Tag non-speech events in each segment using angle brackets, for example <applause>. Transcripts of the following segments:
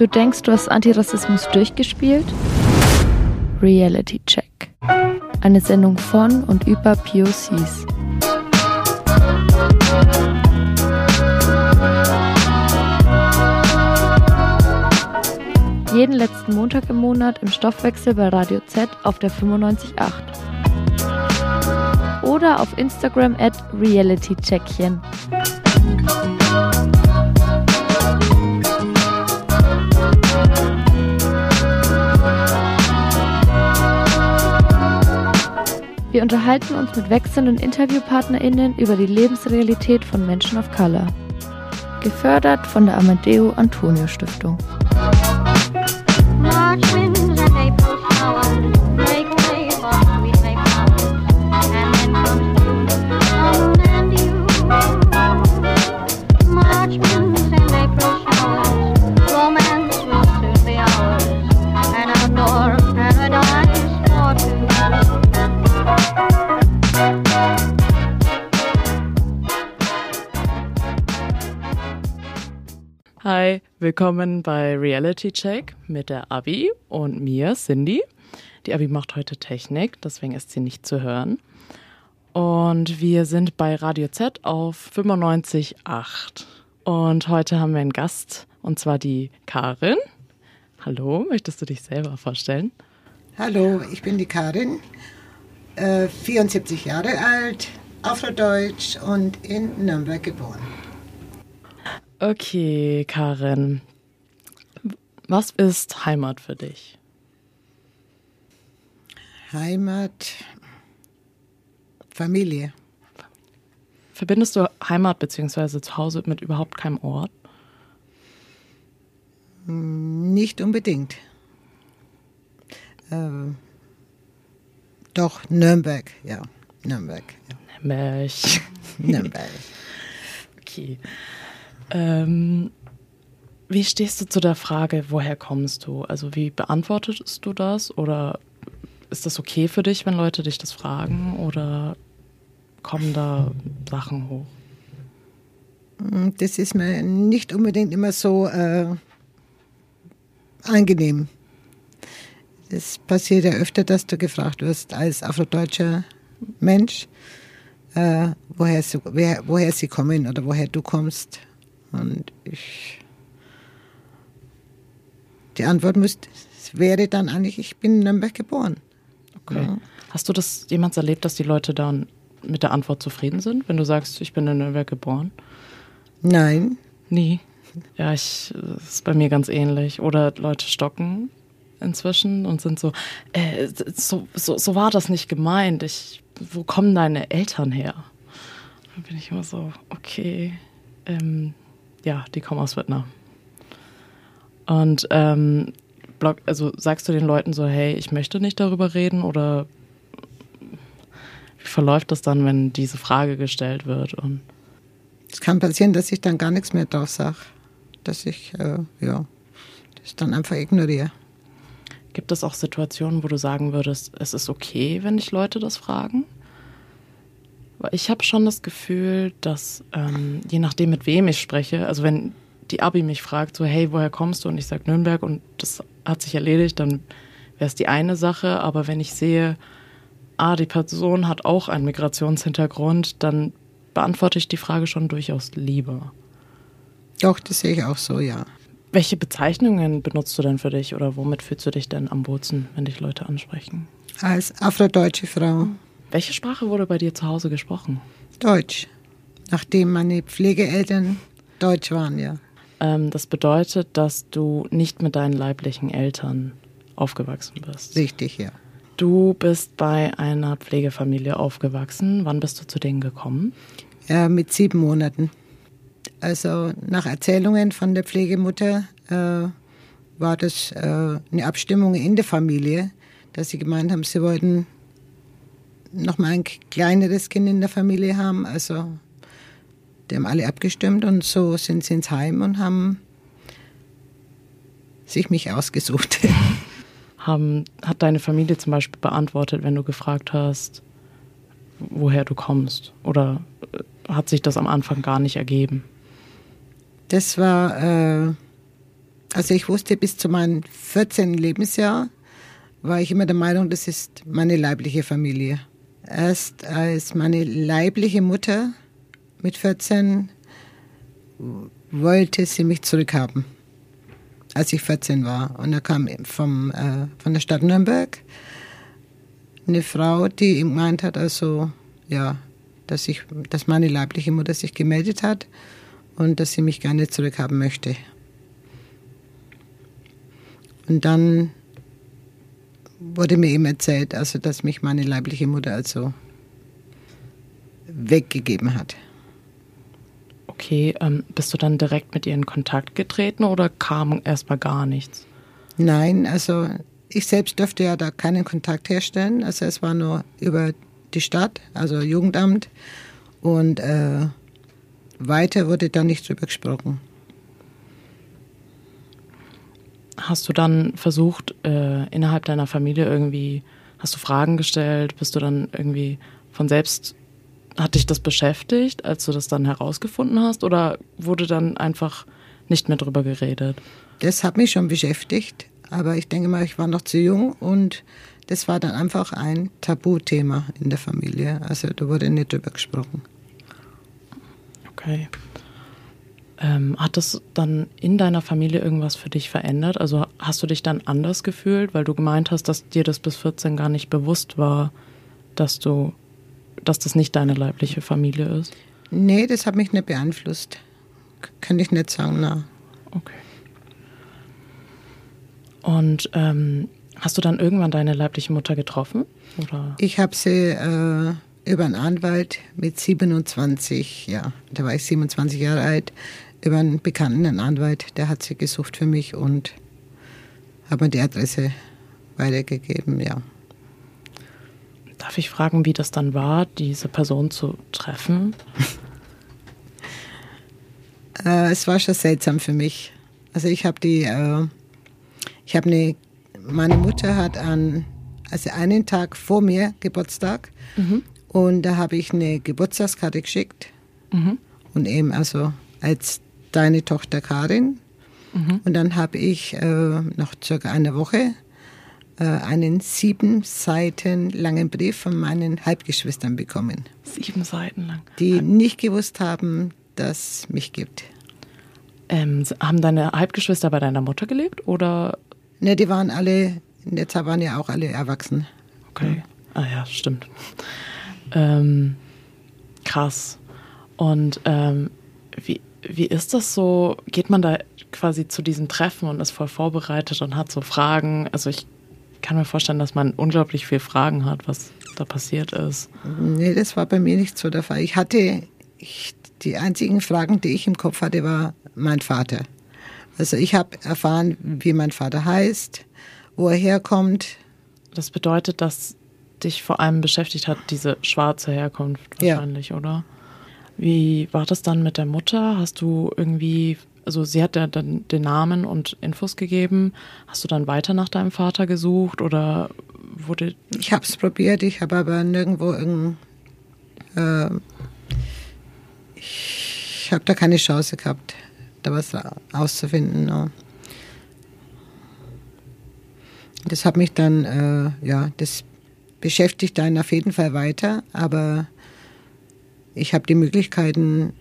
Du denkst, du hast Antirassismus durchgespielt? Reality Check. Eine Sendung von und über POCs. Jeden letzten Montag im Monat im Stoffwechsel bei Radio Z auf der 95.8. Oder auf Instagram at realitycheckchen. Wir unterhalten uns mit wechselnden InterviewpartnerInnen über die Lebensrealität von Menschen of Color. Gefördert von der Amadeo Antonio Stiftung. March Hi, willkommen bei Reality Check mit der Abi und mir, Cindy. Die Abi macht heute Technik, deswegen ist sie nicht zu hören. Und wir sind bei Radio Z auf 95.8. Und heute haben wir einen Gast, und zwar die Karin. Hallo, möchtest du dich selber vorstellen? Hallo, ich bin die Karin, äh, 74 Jahre alt, Afrodeutsch und in Nürnberg geboren. Okay, Karin. Was ist Heimat für dich? Heimat, Familie. Verbindest du Heimat bzw. Zuhause mit überhaupt keinem Ort? Nicht unbedingt. Ähm, doch, Nürnberg, ja. Nürnberg. Ja. Nürnberg. Nürnberg. <laughs> okay. Ähm, wie stehst du zu der Frage, woher kommst du? Also wie beantwortest du das? Oder ist das okay für dich, wenn Leute dich das fragen? Oder kommen da Sachen hoch? Das ist mir nicht unbedingt immer so äh, angenehm. Es passiert ja öfter, dass du gefragt wirst als afrodeutscher Mensch, äh, woher, sie, woher sie kommen oder woher du kommst. Und ich. Die Antwort müsste, wäre dann eigentlich, ich bin in Nürnberg geboren. Okay. Ja. Hast du das jemals erlebt, dass die Leute dann mit der Antwort zufrieden sind, wenn du sagst, ich bin in Nürnberg geboren? Nein. Nie. Ja, ich, das ist bei mir ganz ähnlich. Oder Leute stocken inzwischen und sind so, äh, so, so, so war das nicht gemeint. Ich, wo kommen deine Eltern her? Dann bin ich immer so, okay, ähm, ja, die kommen aus Vietnam. Und ähm, blog, also sagst du den Leuten so, hey, ich möchte nicht darüber reden oder wie verläuft das dann, wenn diese Frage gestellt wird? Und es kann passieren, dass ich dann gar nichts mehr drauf sage. Dass ich, äh, ja, das dann einfach ignoriere. Gibt es auch Situationen, wo du sagen würdest, es ist okay, wenn dich Leute das fragen? Ich habe schon das Gefühl, dass ähm, je nachdem, mit wem ich spreche, also wenn die Abi mich fragt, so, hey, woher kommst du? Und ich sage Nürnberg und das hat sich erledigt, dann wäre es die eine Sache. Aber wenn ich sehe, ah, die Person hat auch einen Migrationshintergrund, dann beantworte ich die Frage schon durchaus lieber. Doch, das sehe ich auch so, ja. Welche Bezeichnungen benutzt du denn für dich oder womit fühlst du dich denn am wohlsten, wenn dich Leute ansprechen? Als afrodeutsche Frau. Welche Sprache wurde bei dir zu Hause gesprochen? Deutsch. Nachdem meine Pflegeeltern Deutsch waren, ja. Ähm, das bedeutet, dass du nicht mit deinen leiblichen Eltern aufgewachsen bist. Richtig, ja. Du bist bei einer Pflegefamilie aufgewachsen. Wann bist du zu denen gekommen? Ja, mit sieben Monaten. Also nach Erzählungen von der Pflegemutter äh, war das äh, eine Abstimmung in der Familie, dass sie gemeint haben, sie wollten noch mal ein kleineres Kind in der Familie haben. Also die haben alle abgestimmt und so sind sie ins Heim und haben sich mich ausgesucht. <laughs> haben, hat deine Familie zum Beispiel beantwortet, wenn du gefragt hast, woher du kommst? Oder hat sich das am Anfang gar nicht ergeben? Das war, äh, Also ich wusste bis zu meinem 14. Lebensjahr, war ich immer der Meinung, das ist meine leibliche Familie. Erst als meine leibliche Mutter mit 14 wollte sie mich zurückhaben, als ich 14 war. Und da kam vom, äh, von der Stadt Nürnberg eine Frau, die ihm gemeint hat, also ja, dass, ich, dass meine leibliche Mutter sich gemeldet hat und dass sie mich gerne zurückhaben möchte. Und dann wurde mir eben erzählt, also dass mich meine leibliche Mutter also weggegeben hat. Okay, ähm, bist du dann direkt mit ihr in Kontakt getreten oder kam erstmal gar nichts? Nein, also ich selbst dürfte ja da keinen Kontakt herstellen. Also es war nur über die Stadt, also Jugendamt. Und äh, weiter wurde da nicht drüber gesprochen. Hast du dann versucht, äh, innerhalb deiner Familie irgendwie, hast du Fragen gestellt? Bist du dann irgendwie von selbst, hat dich das beschäftigt, als du das dann herausgefunden hast? Oder wurde dann einfach nicht mehr drüber geredet? Das hat mich schon beschäftigt, aber ich denke mal, ich war noch zu jung und das war dann einfach ein Tabuthema in der Familie. Also da wurde nicht drüber gesprochen. Okay. Ähm, hat das dann in deiner Familie irgendwas für dich verändert? Also hast du dich dann anders gefühlt, weil du gemeint hast, dass dir das bis 14 gar nicht bewusst war, dass du, dass das nicht deine leibliche Familie ist? Nee, das hat mich nicht beeinflusst. K könnte ich nicht sagen, na. Okay. Und ähm, hast du dann irgendwann deine leibliche Mutter getroffen? Oder? Ich habe sie äh, über einen Anwalt mit 27, ja, da war ich 27 Jahre alt, über einen bekannten einen Anwalt, der hat sie gesucht für mich und hat mir die Adresse weitergegeben, ja. Darf ich fragen, wie das dann war, diese Person zu treffen? <laughs> äh, es war schon seltsam für mich. Also ich habe die, äh, ich habe eine, meine Mutter hat an, also einen Tag vor mir Geburtstag mhm. und da habe ich eine Geburtstagskarte geschickt mhm. und eben also als deine Tochter Karin. Mhm. Und dann habe ich äh, nach circa einer Woche äh, einen sieben Seiten langen Brief von meinen Halbgeschwistern bekommen. Sieben Seiten lang. Die nicht gewusst haben, dass es mich gibt. Ähm, haben deine Halbgeschwister bei deiner Mutter gelebt oder? Ne, die waren alle, in der Zeit waren ja auch alle erwachsen. Okay. Ah ja, stimmt. Ähm, krass. Und ähm, wie, wie ist das so? Geht man da quasi zu diesen Treffen und ist voll vorbereitet und hat so Fragen? Also ich kann mir vorstellen, dass man unglaublich viel Fragen hat, was da passiert ist. Nee, das war bei mir nicht so der Fall. Ich hatte, ich, die einzigen Fragen, die ich im Kopf hatte, war mein Vater. Also ich habe erfahren, wie mein Vater heißt, wo er herkommt. Das bedeutet, dass dich vor allem beschäftigt hat, diese schwarze Herkunft wahrscheinlich, ja. oder? Wie war das dann mit der Mutter? Hast du irgendwie, also sie hat ja dann den Namen und Infos gegeben. Hast du dann weiter nach deinem Vater gesucht oder wurde. Ich habe es probiert, ich habe aber nirgendwo irgendein. Äh, ich habe da keine Chance gehabt, da was auszufinden. No. Das hat mich dann, äh, ja, das beschäftigt einen auf jeden Fall weiter, aber ich habe die Möglichkeiten,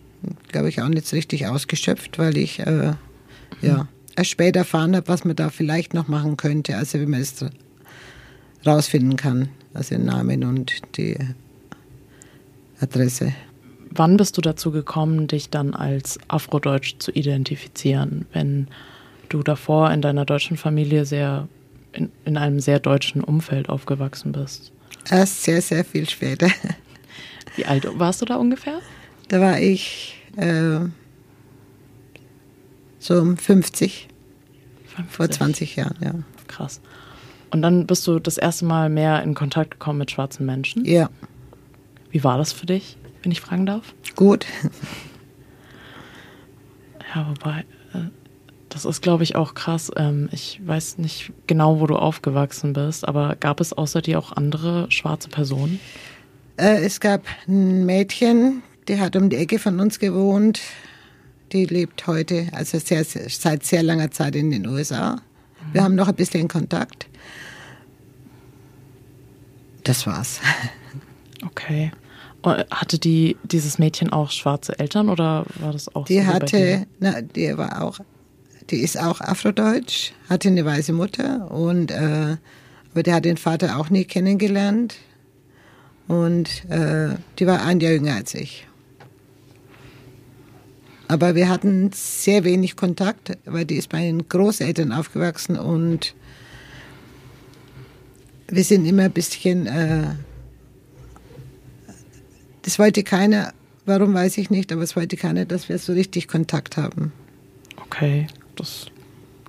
glaube ich, auch nicht richtig ausgeschöpft, weil ich äh, ja erst später erfahren habe, was man da vielleicht noch machen könnte, also wie man es rausfinden kann, also den Namen und die Adresse. Wann bist du dazu gekommen, dich dann als Afrodeutsch zu identifizieren, wenn du davor in deiner deutschen Familie sehr in, in einem sehr deutschen Umfeld aufgewachsen bist? Erst sehr, sehr viel später. <laughs> Wie alt warst du da ungefähr? Da war ich äh, so um 50, 50. Vor 20 Jahren, ja. Krass. Und dann bist du das erste Mal mehr in Kontakt gekommen mit schwarzen Menschen? Ja. Wie war das für dich, wenn ich fragen darf? Gut. Ja, wobei, äh, das ist, glaube ich, auch krass. Ähm, ich weiß nicht genau, wo du aufgewachsen bist, aber gab es außer dir auch andere schwarze Personen? Äh, es gab ein Mädchen, die hat um die Ecke von uns gewohnt. die lebt heute, also sehr, seit sehr langer Zeit in den USA. Wir haben noch ein bisschen Kontakt. Das war's. <laughs> Okay. Hatte die, dieses Mädchen auch schwarze Eltern oder war das auch Die so hatte, na, die war auch, die ist auch Afrodeutsch, hatte eine weiße Mutter und äh, aber der hat den Vater auch nie kennengelernt. Und äh, die war ein Jahr jünger als ich. Aber wir hatten sehr wenig Kontakt, weil die ist bei den Großeltern aufgewachsen und wir sind immer ein bisschen, äh, das wollte keiner, warum weiß ich nicht, aber es wollte keiner, dass wir so richtig Kontakt haben. Okay, das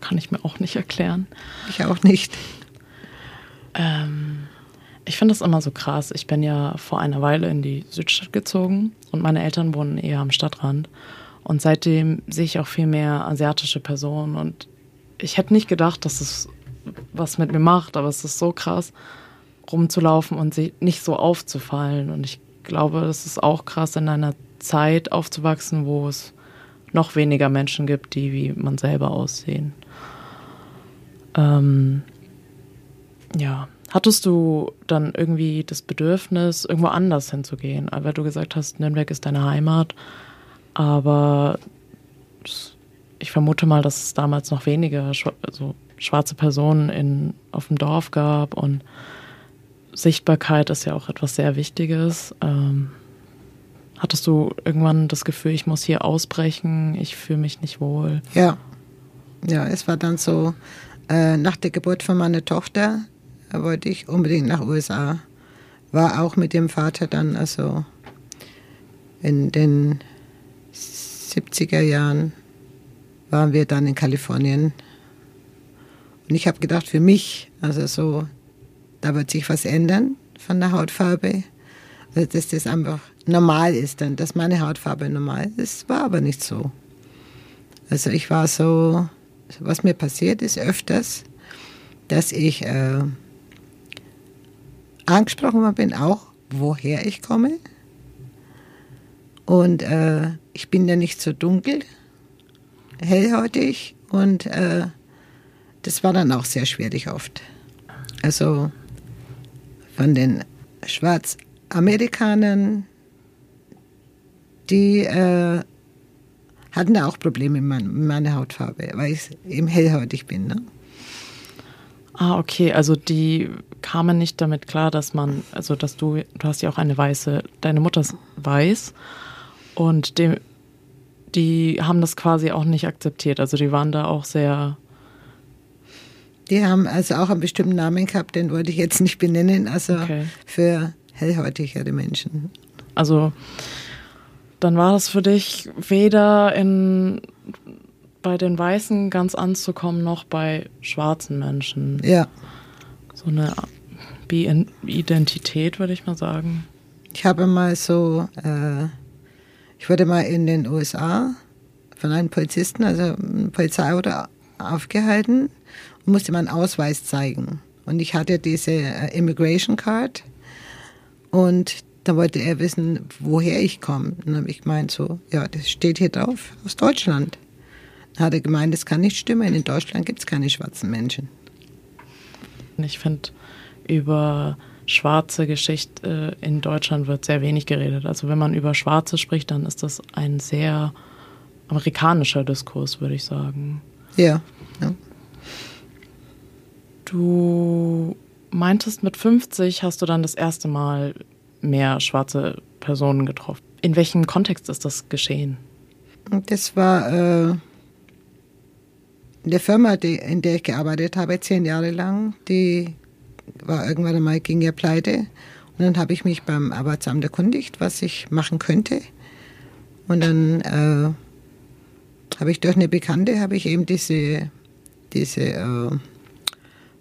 kann ich mir auch nicht erklären. Ich auch nicht. Ähm, ich finde das immer so krass. Ich bin ja vor einer Weile in die Südstadt gezogen und meine Eltern wohnen eher am Stadtrand. Und seitdem sehe ich auch viel mehr asiatische Personen. Und ich hätte nicht gedacht, dass es was mit mir macht, aber es ist so krass, rumzulaufen und nicht so aufzufallen. Und ich glaube, es ist auch krass, in einer Zeit aufzuwachsen, wo es noch weniger Menschen gibt, die wie man selber aussehen. Ähm, ja. Hattest du dann irgendwie das Bedürfnis, irgendwo anders hinzugehen? Weil du gesagt hast, Nürnberg ist deine Heimat, aber ich vermute mal, dass es damals noch weniger also schwarze Personen in, auf dem Dorf gab und Sichtbarkeit ist ja auch etwas sehr Wichtiges. Ähm, hattest du irgendwann das Gefühl, ich muss hier ausbrechen, ich fühle mich nicht wohl? Ja, ja, es war dann so, äh, nach der Geburt von meiner Tochter wollte ich unbedingt nach USA. War auch mit dem Vater dann, also in den 70er Jahren waren wir dann in Kalifornien. Und ich habe gedacht, für mich, also so, da wird sich was ändern von der Hautfarbe. Also dass das einfach normal ist, dann, dass meine Hautfarbe normal ist, war aber nicht so. Also ich war so, was mir passiert ist öfters, dass ich äh, angesprochen worden bin, auch woher ich komme. Und äh, ich bin ja nicht so dunkel, hellhäutig und äh, das war dann auch sehr schwierig oft. Also von den Schwarzamerikanern, die äh, hatten da auch Probleme mit meiner Hautfarbe, weil ich eben hellhäutig bin. Ne? Ah, okay. Also die kamen nicht damit klar, dass man, also dass du, du hast ja auch eine weiße, deine Mutter ist weiß und dem, die haben das quasi auch nicht akzeptiert. Also die waren da auch sehr. Die haben also auch einen bestimmten Namen gehabt, den wollte ich jetzt nicht benennen, also okay. für hellhäutigere Menschen. Also dann war das für dich weder in bei den Weißen ganz anzukommen, noch bei schwarzen Menschen. Ja. So eine Bi-Identität, würde ich mal sagen. Ich habe mal so, äh, ich wurde mal in den USA von einem Polizisten, also einem Polizeiauto aufgehalten und musste meinen Ausweis zeigen. Und ich hatte diese äh, Immigration Card und da wollte er wissen, woher ich komme. Und dann habe ich gemeint so, ja, das steht hier drauf, aus Deutschland hat er gemeint, das kann nicht stimmen. In Deutschland gibt es keine schwarzen Menschen. Ich finde, über schwarze Geschichte äh, in Deutschland wird sehr wenig geredet. Also wenn man über Schwarze spricht, dann ist das ein sehr amerikanischer Diskurs, würde ich sagen. Ja. ja. Du meintest, mit 50 hast du dann das erste Mal mehr schwarze Personen getroffen. In welchem Kontext ist das geschehen? Das war äh, in der Firma, die, in der ich gearbeitet habe, zehn Jahre lang, die war irgendwann einmal, ging ja pleite. Und dann habe ich mich beim Arbeitsamt erkundigt, was ich machen könnte. Und dann äh, habe ich durch eine Bekannte, habe ich eben diese, diese äh,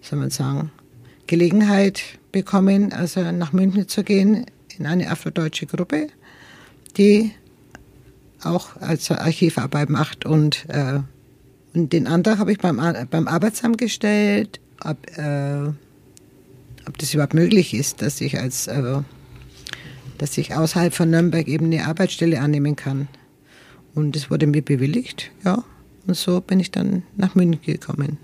soll man sagen, Gelegenheit bekommen, also nach München zu gehen in eine afrodeutsche Gruppe, die auch als Archivarbeit macht und äh, und den Antrag habe ich beim, beim Arbeitsamt gestellt, ob, äh, ob das überhaupt möglich ist, dass ich als äh, dass ich außerhalb von Nürnberg eben eine Arbeitsstelle annehmen kann. Und es wurde mir bewilligt, ja. Und so bin ich dann nach München gekommen.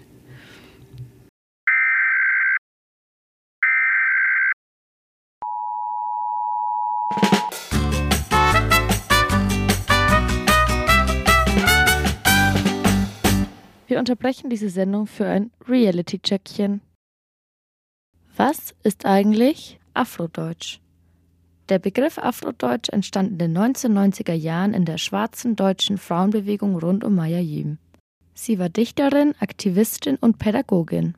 Wir unterbrechen diese Sendung für ein Reality-Checkchen. Was ist eigentlich Afrodeutsch? Der Begriff Afrodeutsch entstand in den 1990er Jahren in der schwarzen deutschen Frauenbewegung rund um Maya Yim. Sie war Dichterin, Aktivistin und Pädagogin.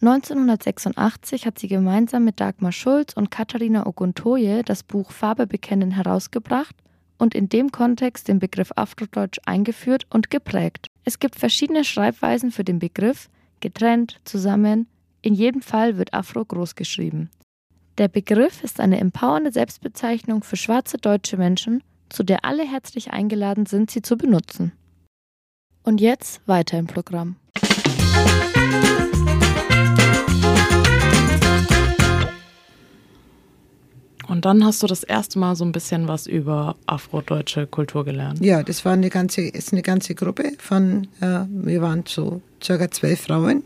1986 hat sie gemeinsam mit Dagmar Schulz und Katharina Oguntoye das Buch Farbe bekennen herausgebracht und in dem Kontext den Begriff Afrodeutsch eingeführt und geprägt. Es gibt verschiedene Schreibweisen für den Begriff, getrennt, zusammen, in jedem Fall wird Afro groß geschrieben. Der Begriff ist eine empowernde Selbstbezeichnung für schwarze deutsche Menschen, zu der alle herzlich eingeladen sind, sie zu benutzen. Und jetzt weiter im Programm. Und dann hast du das erste Mal so ein bisschen was über afrodeutsche Kultur gelernt. Ja, das war eine ganze, ist eine ganze Gruppe von, äh, wir waren so circa zwölf Frauen.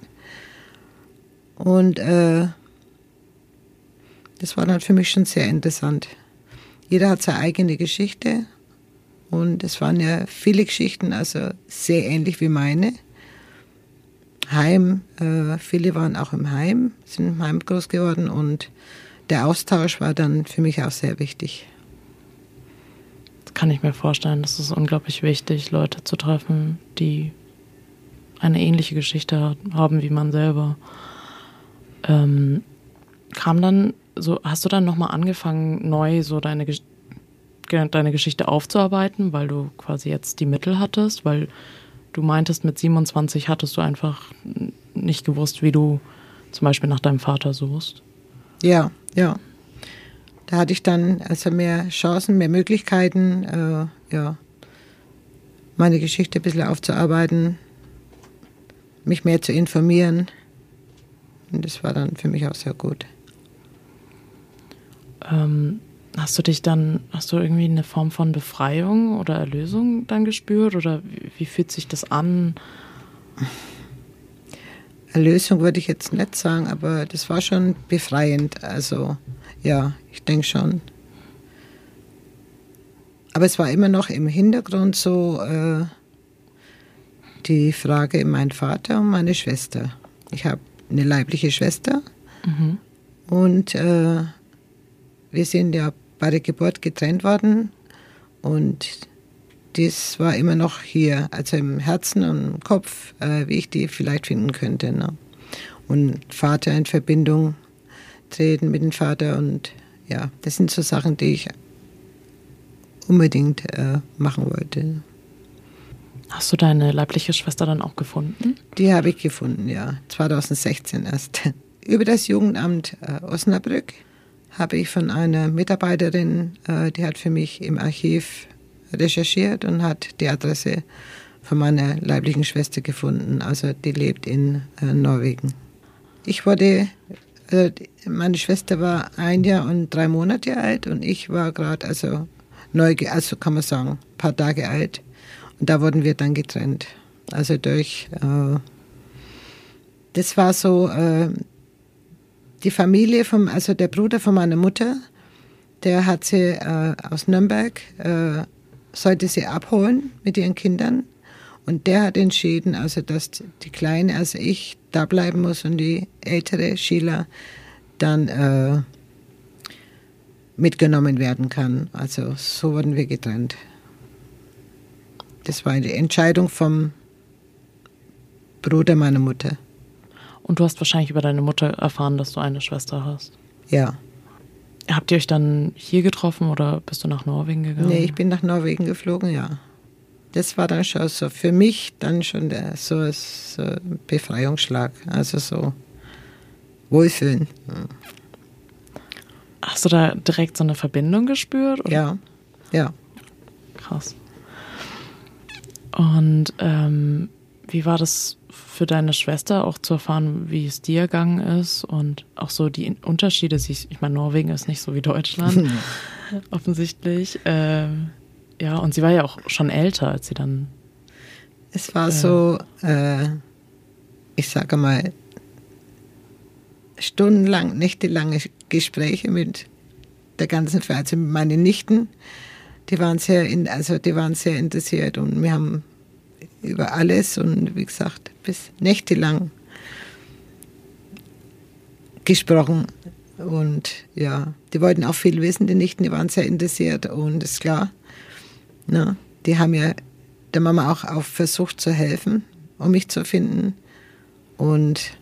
Und äh, das war dann für mich schon sehr interessant. Jeder hat seine eigene Geschichte und es waren ja viele Geschichten, also sehr ähnlich wie meine. Heim, äh, viele waren auch im Heim, sind im Heim groß geworden und der Austausch war dann für mich auch sehr wichtig. Das kann ich mir vorstellen. Das ist unglaublich wichtig, Leute zu treffen, die eine ähnliche Geschichte haben wie man selber. Ähm, kam dann so, hast du dann nochmal angefangen, neu so deine, deine Geschichte aufzuarbeiten, weil du quasi jetzt die Mittel hattest, weil du meintest, mit 27 hattest du einfach nicht gewusst, wie du zum Beispiel nach deinem Vater suchst? Ja, ja. Da hatte ich dann also mehr Chancen, mehr Möglichkeiten, äh, ja, meine Geschichte ein bisschen aufzuarbeiten, mich mehr zu informieren. Und das war dann für mich auch sehr gut. Ähm, hast du dich dann, hast du irgendwie eine Form von Befreiung oder Erlösung dann gespürt? Oder wie, wie fühlt sich das an? Erlösung würde ich jetzt nicht sagen, aber das war schon befreiend. Also ja, ich denke schon. Aber es war immer noch im Hintergrund so äh, die Frage mein Vater und meine Schwester. Ich habe eine leibliche Schwester mhm. und äh, wir sind ja bei der Geburt getrennt worden und das war immer noch hier, also im Herzen und im Kopf, äh, wie ich die vielleicht finden könnte. Ne? Und Vater in Verbindung treten mit dem Vater und ja, das sind so Sachen, die ich unbedingt äh, machen wollte. Hast du deine leibliche Schwester dann auch gefunden? Die habe ich gefunden, ja. 2016 erst. <laughs> Über das Jugendamt äh, Osnabrück habe ich von einer Mitarbeiterin, äh, die hat für mich im Archiv recherchiert und hat die Adresse von meiner leiblichen Schwester gefunden. Also die lebt in äh, Norwegen. Ich wurde, äh, meine Schwester war ein Jahr und drei Monate alt und ich war gerade also neu, also kann man sagen, ein paar Tage alt. Und da wurden wir dann getrennt. Also durch, äh, das war so, äh, die Familie vom, also der Bruder von meiner Mutter, der hat sie äh, aus Nürnberg, äh, sollte sie abholen mit ihren Kindern. Und der hat entschieden, also dass die Kleine, also ich, da bleiben muss und die ältere Sheila dann äh, mitgenommen werden kann. Also so wurden wir getrennt. Das war eine Entscheidung vom Bruder meiner Mutter. Und du hast wahrscheinlich über deine Mutter erfahren, dass du eine Schwester hast. Ja. Habt ihr euch dann hier getroffen oder bist du nach Norwegen gegangen? Nee, ich bin nach Norwegen geflogen, ja. Das war dann schon so für mich dann schon der, so, so ein Befreiungsschlag. Also so Wohlfühlen. Hast du da direkt so eine Verbindung gespürt? Oder? Ja, ja. Krass. Und ähm, wie war das für deine Schwester auch zu erfahren, wie es dir gegangen ist und auch so die Unterschiede? Ich meine, Norwegen ist nicht so wie Deutschland, <laughs> offensichtlich. Ähm, ja, und sie war ja auch schon älter, als sie dann. Es war äh, so, äh, ich sage mal, stundenlang, nächtelange Gespräche mit der ganzen Familie, also mit meinen Nichten. Die waren sehr, in, also die waren sehr interessiert und wir haben über alles und wie gesagt bis nächtelang gesprochen. Und ja, die wollten auch viel wissen, die Nichten, die waren sehr interessiert und ist klar, ne, die haben ja der Mama auch, auch versucht zu helfen, um mich zu finden. Und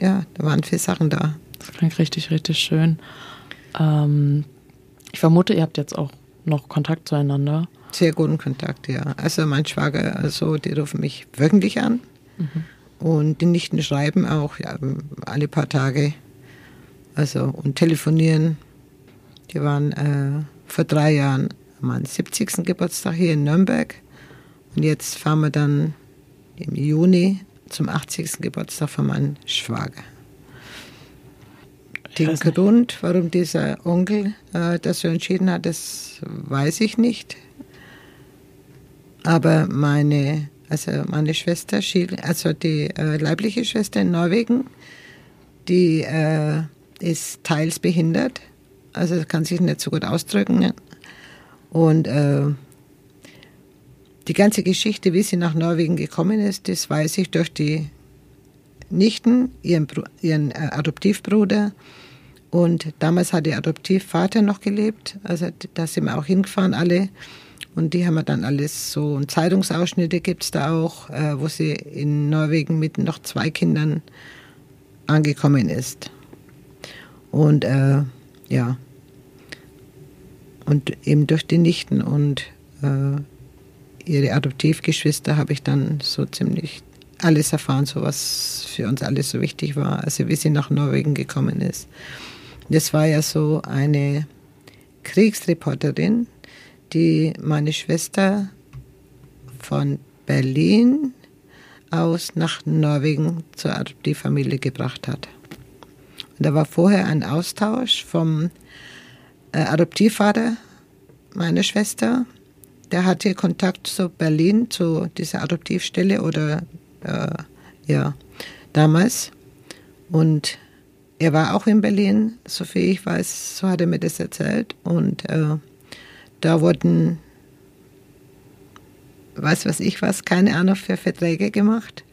ja, da waren viele Sachen da. Das klingt richtig, richtig schön. Ähm, ich vermute, ihr habt jetzt auch noch Kontakt zueinander. Sehr guten Kontakt, ja. Also mein Schwager, also die rufen mich wöchentlich an. Mhm. Und die Nichten schreiben auch ja, alle paar Tage. Also und telefonieren. Die waren äh, vor drei Jahren an meinem 70. Geburtstag hier in Nürnberg. Und jetzt fahren wir dann im Juni zum 80. Geburtstag von meinem Schwager. Den Grund, warum dieser Onkel äh, das so entschieden hat, das weiß ich nicht. Aber meine, also meine Schwester, also die äh, leibliche Schwester in Norwegen, die äh, ist teils behindert, also kann sich nicht so gut ausdrücken. Und äh, die ganze Geschichte, wie sie nach Norwegen gekommen ist, das weiß ich durch die Nichten, ihren, ihren äh, Adoptivbruder. Und damals hat ihr Adoptivvater noch gelebt. Also da sind wir auch hingefahren alle. Und die haben wir dann alles so, und Zeitungsausschnitte gibt es da auch, äh, wo sie in Norwegen mit noch zwei Kindern angekommen ist. Und äh, ja, und eben durch die Nichten und äh, ihre Adoptivgeschwister habe ich dann so ziemlich alles erfahren, so was für uns alles so wichtig war, also wie sie nach Norwegen gekommen ist. Das war ja so eine Kriegsreporterin, die meine Schwester von Berlin aus nach Norwegen zur Adoptivfamilie gebracht hat. Und da war vorher ein Austausch vom äh, Adoptivvater meiner Schwester. Der hatte Kontakt zu Berlin, zu dieser Adoptivstelle oder äh, ja, damals. Und er war auch in Berlin, so viel ich weiß, so hat er mir das erzählt. Und äh, da wurden, weiß was ich was, keine Ahnung für Verträge gemacht.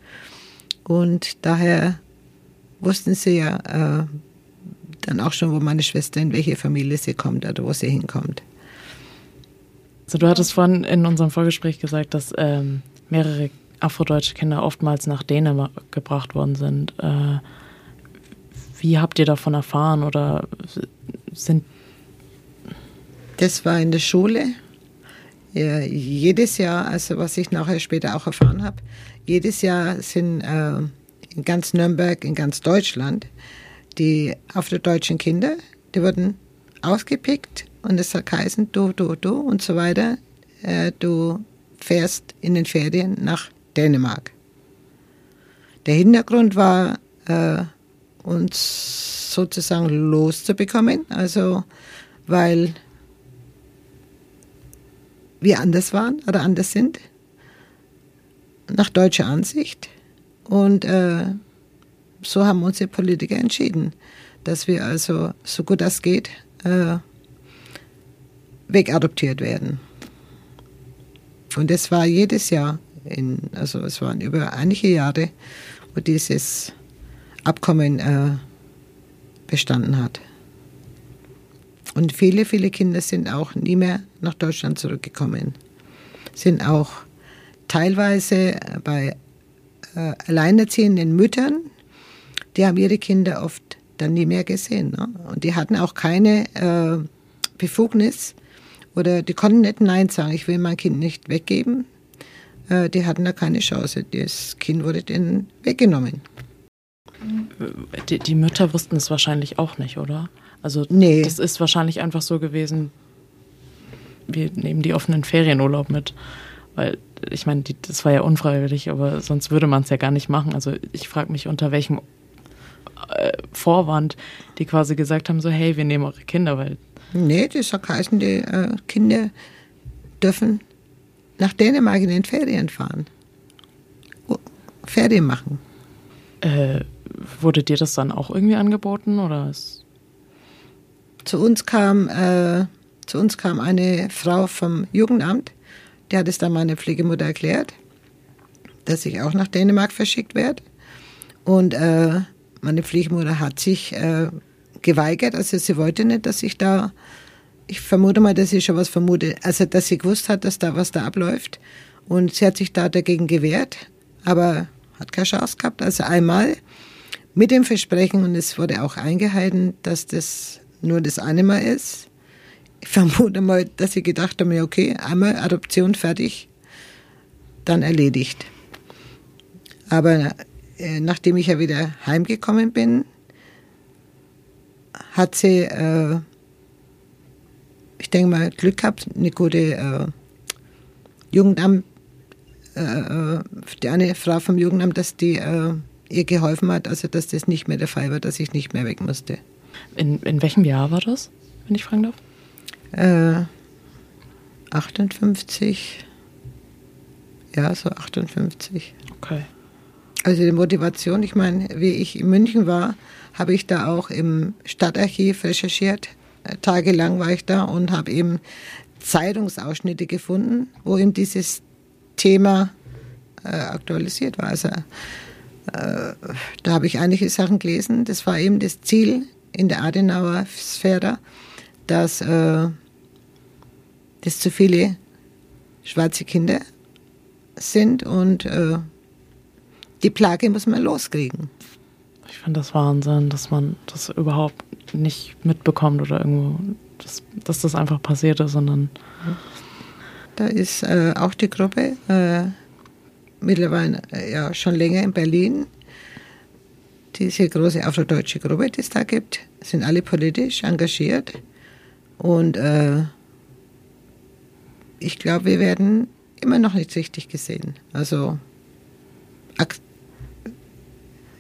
Und daher wussten sie ja äh, dann auch schon, wo meine Schwester, in welche Familie sie kommt oder wo sie hinkommt. Also du hattest vorhin in unserem Vorgespräch gesagt, dass ähm, mehrere afrodeutsche Kinder oftmals nach Dänemark gebracht worden sind. Äh, wie habt ihr davon erfahren oder sind das war in der Schule. Ja, jedes Jahr, also was ich nachher später auch erfahren habe, jedes Jahr sind äh, in ganz Nürnberg, in ganz Deutschland, die afrodeutschen Kinder, die wurden ausgepickt und es hat geheißen, du, du, du und so weiter. Äh, du fährst in den Ferien nach Dänemark. Der Hintergrund war, äh, uns sozusagen loszubekommen, also weil wir anders waren oder anders sind, nach deutscher Ansicht. Und äh, so haben unsere Politiker entschieden, dass wir also so gut das geht äh, wegadoptiert werden. Und es war jedes Jahr, in, also es waren über einige Jahre, wo dieses Abkommen äh, bestanden hat. Und viele, viele Kinder sind auch nie mehr nach Deutschland zurückgekommen. Sind auch teilweise bei äh, alleinerziehenden Müttern, die haben ihre Kinder oft dann nie mehr gesehen. Ne? Und die hatten auch keine äh, Befugnis oder die konnten nicht Nein sagen, ich will mein Kind nicht weggeben. Äh, die hatten da keine Chance. Das Kind wurde denen weggenommen. Die, die Mütter wussten es wahrscheinlich auch nicht, oder? Also nee. das ist wahrscheinlich einfach so gewesen, wir nehmen die offenen Ferienurlaub mit. Weil ich meine, das war ja unfreiwillig, aber sonst würde man es ja gar nicht machen. Also ich frage mich, unter welchem äh, Vorwand die quasi gesagt haben, so hey, wir nehmen eure Kinder, weil... Nee, das hat geheißen, die äh, Kinder, dürfen nach Dänemark in den Ferien fahren. Ferien machen. Äh, wurde dir das dann auch irgendwie angeboten oder ist zu uns kam äh, zu uns kam eine Frau vom Jugendamt, die hat es dann meiner Pflegemutter erklärt, dass ich auch nach Dänemark verschickt werde. Und äh, meine Pflegemutter hat sich äh, geweigert, also sie wollte nicht, dass ich da, ich vermute mal, dass sie schon was vermutet, also dass sie gewusst hat, dass da was da abläuft. Und sie hat sich da dagegen gewehrt, aber hat keine Chance gehabt. Also einmal mit dem Versprechen, und es wurde auch eingehalten, dass das nur das eine Mal ist. Ich vermute mal, dass sie gedacht haben, okay, einmal Adoption fertig, dann erledigt. Aber äh, nachdem ich ja wieder heimgekommen bin, hat sie, äh, ich denke mal, Glück gehabt, eine gute äh, Jugendamt, äh, äh, die eine Frau vom Jugendamt, dass die äh, ihr geholfen hat, also dass das nicht mehr der Fall war, dass ich nicht mehr weg musste. In, in welchem Jahr war das, wenn ich fragen darf? Äh, 58. Ja, so 58. Okay. Also die Motivation, ich meine, wie ich in München war, habe ich da auch im Stadtarchiv recherchiert. Äh, tagelang war ich da und habe eben Zeitungsausschnitte gefunden, wo eben dieses Thema äh, aktualisiert war. Also äh, da habe ich einige Sachen gelesen. Das war eben das Ziel in der Adenauer Sphäre, dass äh, das zu viele schwarze Kinder sind und äh, die Plage muss man loskriegen. Ich finde das Wahnsinn, dass man das überhaupt nicht mitbekommt oder irgendwo, dass, dass das einfach passiert ist, sondern. Da ist äh, auch die Gruppe äh, mittlerweile äh, ja schon länger in Berlin. Diese große afrodeutsche Gruppe, die es da gibt, sind alle politisch engagiert. Und äh, ich glaube, wir werden immer noch nicht richtig gesehen. Also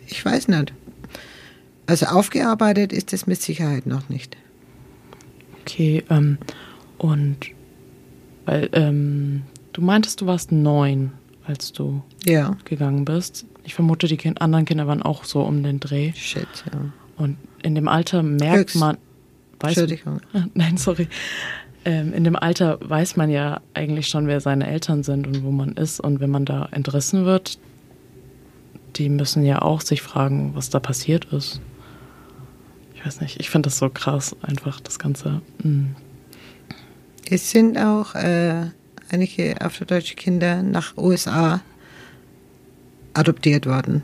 ich weiß nicht. Also aufgearbeitet ist es mit Sicherheit noch nicht. Okay, ähm, und weil ähm, du meintest, du warst neun, als du ja. gegangen bist. Ich vermute, die kind anderen Kinder waren auch so um den Dreh. Shit, ja. Und in dem Alter merkt man. Weiß, Entschuldigung. Nein, sorry. Ähm, in dem Alter weiß man ja eigentlich schon, wer seine Eltern sind und wo man ist. Und wenn man da entrissen wird, die müssen ja auch sich fragen, was da passiert ist. Ich weiß nicht, ich finde das so krass, einfach das Ganze. Mm. Es sind auch äh, einige afrodeutsche Kinder nach USA adoptiert worden.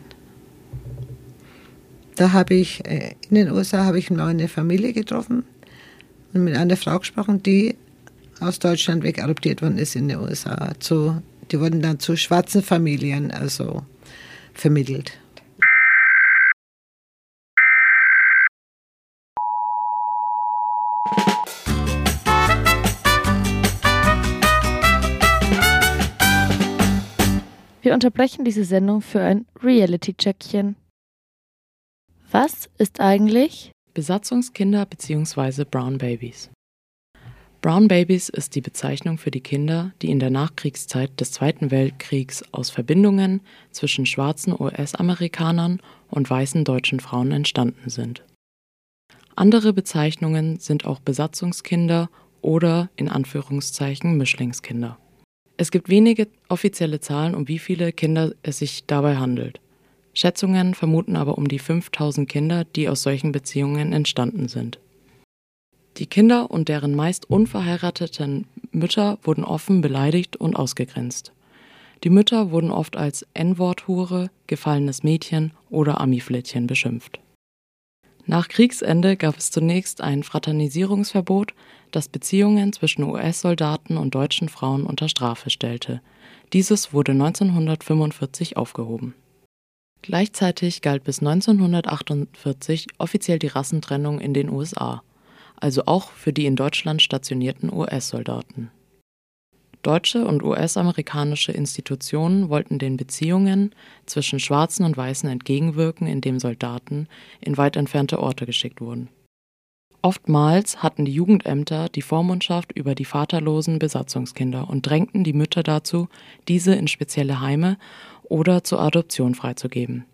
Da habe ich, äh, in den USA habe ich eine Familie getroffen und mit einer Frau gesprochen, die aus Deutschland weg adoptiert worden ist in den USA. Zu, die wurden dann zu schwarzen Familien, also vermittelt. Wir unterbrechen diese Sendung für ein Reality-Checkchen. Was ist eigentlich Besatzungskinder bzw. Brown Babies? Brown Babies ist die Bezeichnung für die Kinder, die in der Nachkriegszeit des Zweiten Weltkriegs aus Verbindungen zwischen schwarzen US-Amerikanern und weißen deutschen Frauen entstanden sind. Andere Bezeichnungen sind auch Besatzungskinder oder in Anführungszeichen Mischlingskinder. Es gibt wenige offizielle Zahlen, um wie viele Kinder es sich dabei handelt. Schätzungen vermuten aber um die 5000 Kinder, die aus solchen Beziehungen entstanden sind. Die Kinder und deren meist unverheirateten Mütter wurden offen beleidigt und ausgegrenzt. Die Mütter wurden oft als N-Wort-Hure, gefallenes Mädchen oder Ami-Flittchen beschimpft. Nach Kriegsende gab es zunächst ein Fraternisierungsverbot, das Beziehungen zwischen US-Soldaten und deutschen Frauen unter Strafe stellte. Dieses wurde 1945 aufgehoben. Gleichzeitig galt bis 1948 offiziell die Rassentrennung in den USA also auch für die in Deutschland stationierten US-Soldaten. Deutsche und US-amerikanische Institutionen wollten den Beziehungen zwischen Schwarzen und Weißen entgegenwirken, indem Soldaten in weit entfernte Orte geschickt wurden. Oftmals hatten die Jugendämter die Vormundschaft über die vaterlosen Besatzungskinder und drängten die Mütter dazu, diese in spezielle Heime oder zur Adoption freizugeben.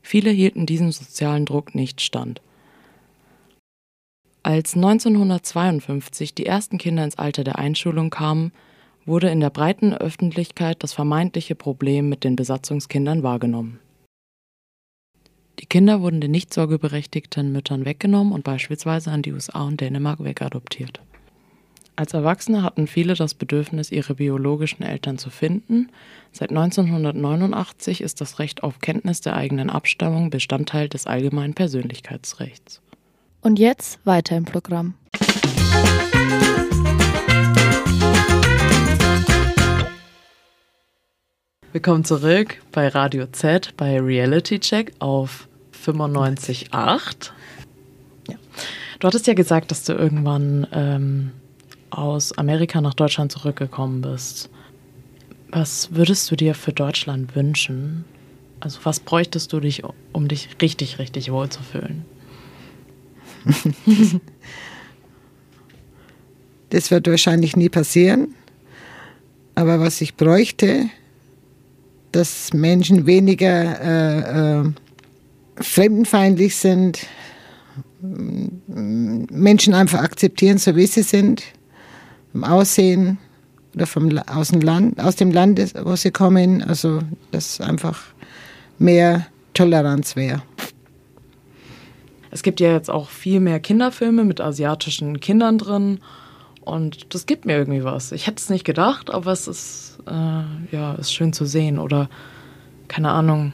Viele hielten diesem sozialen Druck nicht stand. Als 1952 die ersten Kinder ins Alter der Einschulung kamen, wurde in der breiten Öffentlichkeit das vermeintliche Problem mit den Besatzungskindern wahrgenommen. Die Kinder wurden den nicht sorgeberechtigten Müttern weggenommen und beispielsweise an die USA und Dänemark wegadoptiert. Als Erwachsene hatten viele das Bedürfnis, ihre biologischen Eltern zu finden. Seit 1989 ist das Recht auf Kenntnis der eigenen Abstammung Bestandteil des allgemeinen Persönlichkeitsrechts. Und jetzt weiter im Programm. Willkommen zurück bei Radio Z bei Reality Check auf 95.8. Ja. Du hattest ja gesagt, dass du irgendwann ähm, aus Amerika nach Deutschland zurückgekommen bist. Was würdest du dir für Deutschland wünschen? Also was bräuchtest du dich, um dich richtig, richtig wohl zu fühlen? <laughs> das wird wahrscheinlich nie passieren. Aber was ich bräuchte, dass Menschen weniger äh, äh, fremdenfeindlich sind, Menschen einfach akzeptieren, so wie sie sind, vom Aussehen oder vom, aus, dem Land, aus dem Land, wo sie kommen. Also, dass einfach mehr Toleranz wäre. Es gibt ja jetzt auch viel mehr Kinderfilme mit asiatischen Kindern drin. Und das gibt mir irgendwie was. Ich hätte es nicht gedacht, aber es ist, äh, ja, ist schön zu sehen. Oder, keine Ahnung,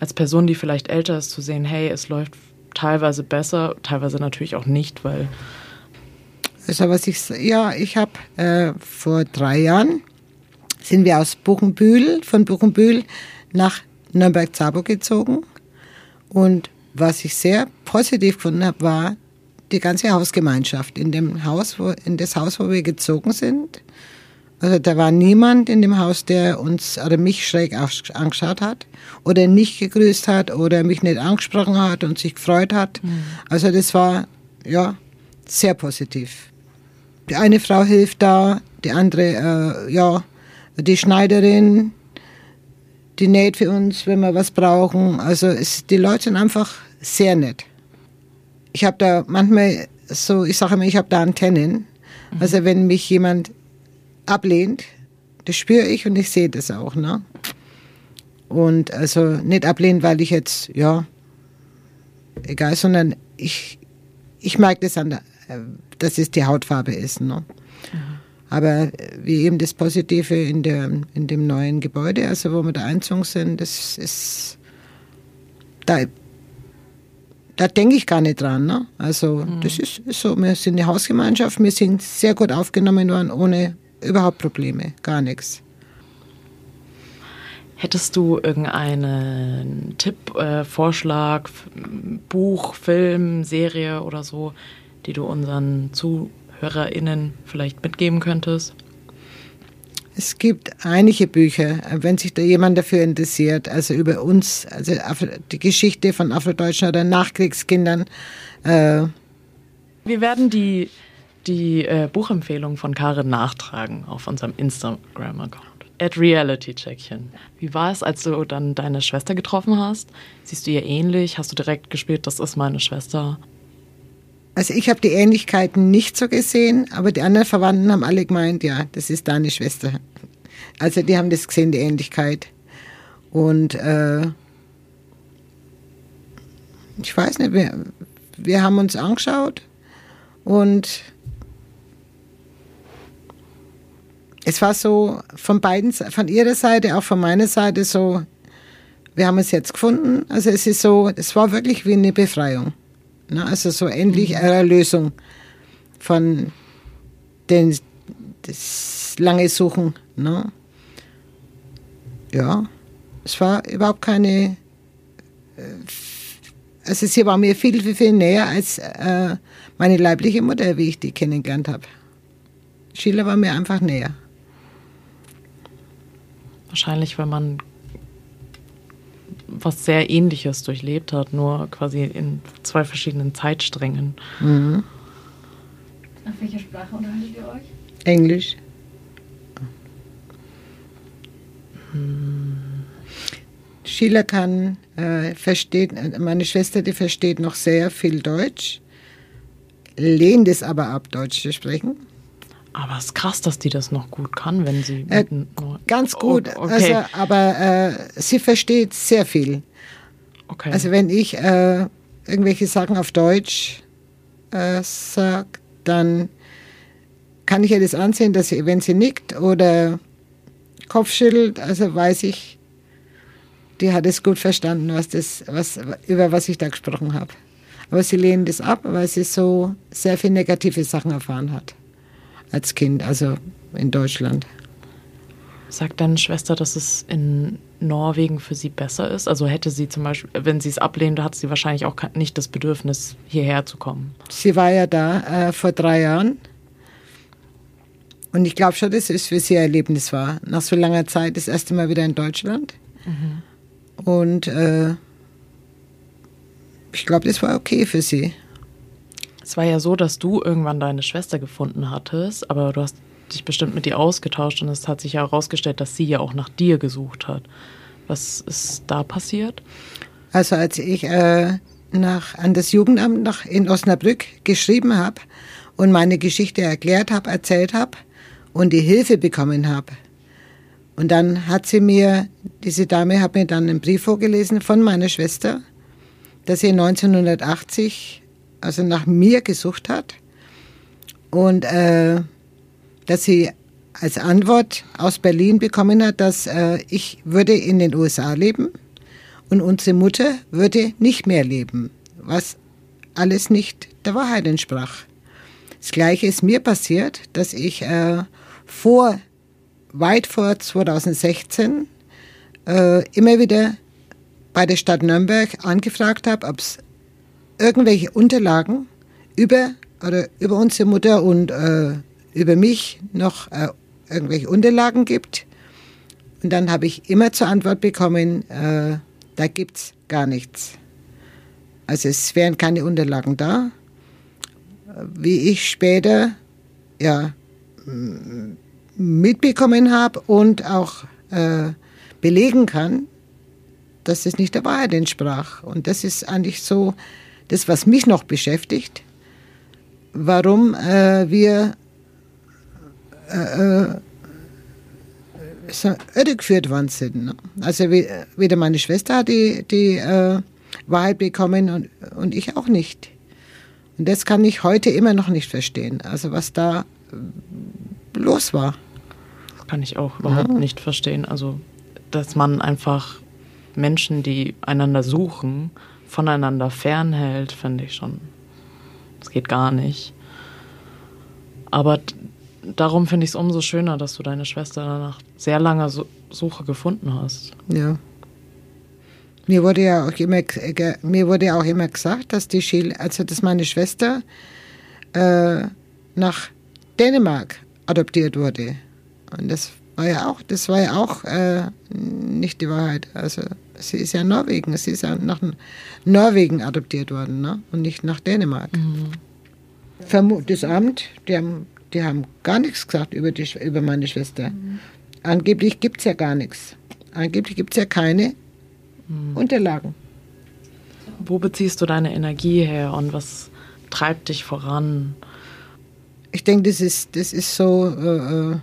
als Person, die vielleicht älter ist, zu sehen, hey, es läuft teilweise besser, teilweise natürlich auch nicht, weil. Also was ich, ja, ich habe äh, vor drei Jahren sind wir aus Buchenbühl, von Buchenbühl nach Nürnberg-Zabo gezogen. Und was ich sehr positiv gefunden habe, war, die ganze Hausgemeinschaft in dem Haus, wo, in das Haus, wo wir gezogen sind. Also da war niemand in dem Haus, der uns oder mich schräg angeschaut hat oder nicht gegrüßt hat oder mich nicht angesprochen hat und sich gefreut hat. Mhm. Also das war ja sehr positiv. Die eine Frau hilft da, die andere äh, ja die Schneiderin, die näht für uns, wenn wir was brauchen. Also es, die Leute sind einfach sehr nett ich habe da manchmal so, ich sage immer, ich habe da Antennen. Mhm. Also wenn mich jemand ablehnt, das spüre ich und ich sehe das auch. Ne? Und also nicht ablehnen, weil ich jetzt, ja, egal, sondern ich, ich merke das an, der, dass es die Hautfarbe ist. Ne? Mhm. Aber wie eben das Positive in, der, in dem neuen Gebäude, also wo wir da einzogen sind, das ist, da da denke ich gar nicht dran. Ne? Also mhm. das ist, ist, so, wir sind eine Hausgemeinschaft, wir sind sehr gut aufgenommen worden, ohne überhaupt Probleme, gar nichts. Hättest du irgendeinen Tipp, äh, Vorschlag, Buch, Film, Serie oder so, die du unseren ZuhörerInnen vielleicht mitgeben könntest? Es gibt einige Bücher, wenn sich da jemand dafür interessiert, also über uns, also die Geschichte von Afrodeutschen oder Nachkriegskindern. Äh Wir werden die, die äh, Buchempfehlung von Karin nachtragen auf unserem Instagram-Account. At realitycheckchen. Wie war es, als du dann deine Schwester getroffen hast? Siehst du ihr ähnlich? Hast du direkt gespielt, das ist meine Schwester? Also ich habe die Ähnlichkeiten nicht so gesehen, aber die anderen Verwandten haben alle gemeint, ja, das ist deine Schwester. Also die haben das gesehen, die Ähnlichkeit. Und äh, ich weiß nicht, wir, wir haben uns angeschaut und es war so von beiden, von ihrer Seite, auch von meiner Seite so, wir haben es jetzt gefunden. Also es ist so, es war wirklich wie eine Befreiung. Ne? Also so endlich mhm. eine Erlösung von den, das lange Suchen. Ne? Ja, es war überhaupt keine. Äh, also sie war mir viel, viel, viel näher als äh, meine leibliche Mutter, wie ich die kennengelernt habe. Sheila war mir einfach näher. Wahrscheinlich, weil man was sehr Ähnliches durchlebt hat, nur quasi in zwei verschiedenen Zeitsträngen. Mhm. Auf welcher Sprache unterhaltet ihr euch? Englisch. Sheila kann, äh, versteht, meine Schwester, die versteht noch sehr viel Deutsch, lehnt es aber ab, Deutsch zu sprechen. Aber es ist krass, dass die das noch gut kann, wenn sie. Äh, ganz gut, oh, okay. also, aber äh, sie versteht sehr viel. Okay. Also wenn ich äh, irgendwelche Sachen auf Deutsch äh, sage, dann kann ich ihr das ansehen, dass sie, wenn sie nickt oder Kopf schüttelt, also weiß ich, die hat es gut verstanden, was das, was, über was ich da gesprochen habe. Aber sie lehnt es ab, weil sie so sehr viele negative Sachen erfahren hat als Kind, also in Deutschland. Sagt deine Schwester, dass es in Norwegen für sie besser ist? Also hätte sie zum Beispiel, wenn sie es ablehnt, hat sie wahrscheinlich auch nicht das Bedürfnis, hierher zu kommen. Sie war ja da äh, vor drei Jahren. Und ich glaube schon, dass es für sie ein Erlebnis war. Nach so langer Zeit das erste Mal wieder in Deutschland. Mhm. Und äh, ich glaube, das war okay für sie. Es war ja so, dass du irgendwann deine Schwester gefunden hattest, aber du hast dich bestimmt mit ihr ausgetauscht und es hat sich ja herausgestellt, dass sie ja auch nach dir gesucht hat. Was ist da passiert? Also als ich äh, nach, an das Jugendamt nach, in Osnabrück geschrieben habe und meine Geschichte erklärt habe, erzählt habe und die Hilfe bekommen habe. Und dann hat sie mir, diese Dame hat mir dann einen Brief vorgelesen von meiner Schwester, dass sie 1980 also nach mir gesucht hat und äh, dass sie als Antwort aus Berlin bekommen hat, dass äh, ich würde in den USA leben und unsere Mutter würde nicht mehr leben, was alles nicht der Wahrheit entsprach. Das Gleiche ist mir passiert, dass ich äh, vor, weit vor 2016 äh, immer wieder bei der Stadt Nürnberg angefragt habe, ob es irgendwelche Unterlagen über, oder über unsere Mutter und äh, über mich noch äh, irgendwelche Unterlagen gibt. Und dann habe ich immer zur Antwort bekommen, äh, da gibt es gar nichts. Also es wären keine Unterlagen da. Wie ich später ja, mitbekommen habe und auch äh, belegen kann, dass es nicht der Wahrheit entsprach. Und das ist eigentlich so das, was mich noch beschäftigt, warum äh, wir äh, äh irregeführt worden sind. Ne? Also weder meine Schwester hat die, die äh, Wahrheit bekommen und, und ich auch nicht. Und das kann ich heute immer noch nicht verstehen. Also was da los war. Das kann ich auch überhaupt ja. nicht verstehen. Also dass man einfach Menschen, die einander suchen, voneinander fernhält, finde ich schon. Das geht gar nicht. Aber darum finde ich es umso schöner, dass du deine Schwester nach sehr langer Suche gefunden hast. Ja. Mir wurde ja auch immer, mir wurde auch immer gesagt, dass die Schiel, also dass meine Schwester äh, nach Dänemark adoptiert wurde. Und das war ja auch, das war ja auch äh, nicht die Wahrheit. Also sie ist ja Norwegen, sie ist ja nach Norwegen adoptiert worden, ne? Und nicht nach Dänemark. Mhm. Das Amt, die haben die haben gar nichts gesagt über, die, über meine Schwester. Mhm. Angeblich gibt es ja gar nichts. Angeblich gibt es ja keine mhm. Unterlagen. Wo beziehst du deine Energie her und was treibt dich voran? Ich denke, das ist, das ist so äh, äh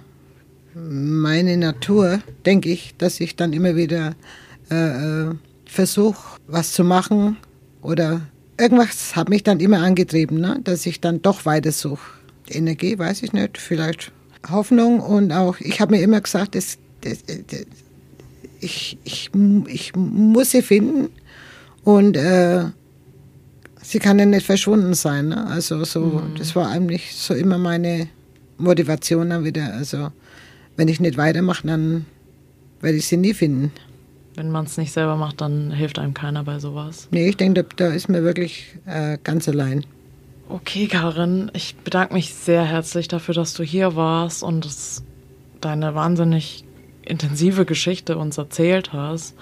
meine Natur, denke ich, dass ich dann immer wieder äh, äh versuche, was zu machen oder irgendwas hat mich dann immer angetrieben, ne? dass ich dann doch weiter suche. Energie, weiß ich nicht, vielleicht Hoffnung und auch, ich habe mir immer gesagt, das, das, das, ich, ich, ich muss sie finden und äh, sie kann ja nicht verschwunden sein. Ne? Also so, mhm. das war eigentlich so immer meine Motivation dann wieder. Also wenn ich nicht weitermache, dann werde ich sie nie finden. Wenn man es nicht selber macht, dann hilft einem keiner bei sowas. Nee, ich denke, da, da ist mir wirklich äh, ganz allein. Okay, Karin, ich bedanke mich sehr herzlich dafür, dass du hier warst und deine wahnsinnig intensive Geschichte uns erzählt hast.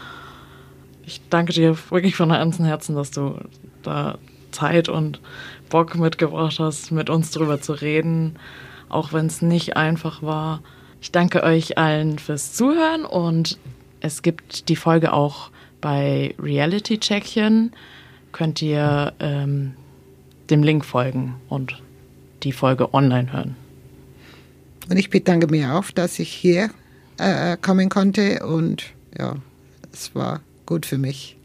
Ich danke dir wirklich von ganzem Herzen, dass du da Zeit und Bock mitgebracht hast, mit uns drüber zu reden, auch wenn es nicht einfach war. Ich danke euch allen fürs Zuhören und es gibt die Folge auch bei Reality Checkchen. Könnt ihr ähm, dem Link folgen und die Folge online hören. Und ich bedanke mich auch, dass ich hier äh, kommen konnte und ja, es war gut für mich.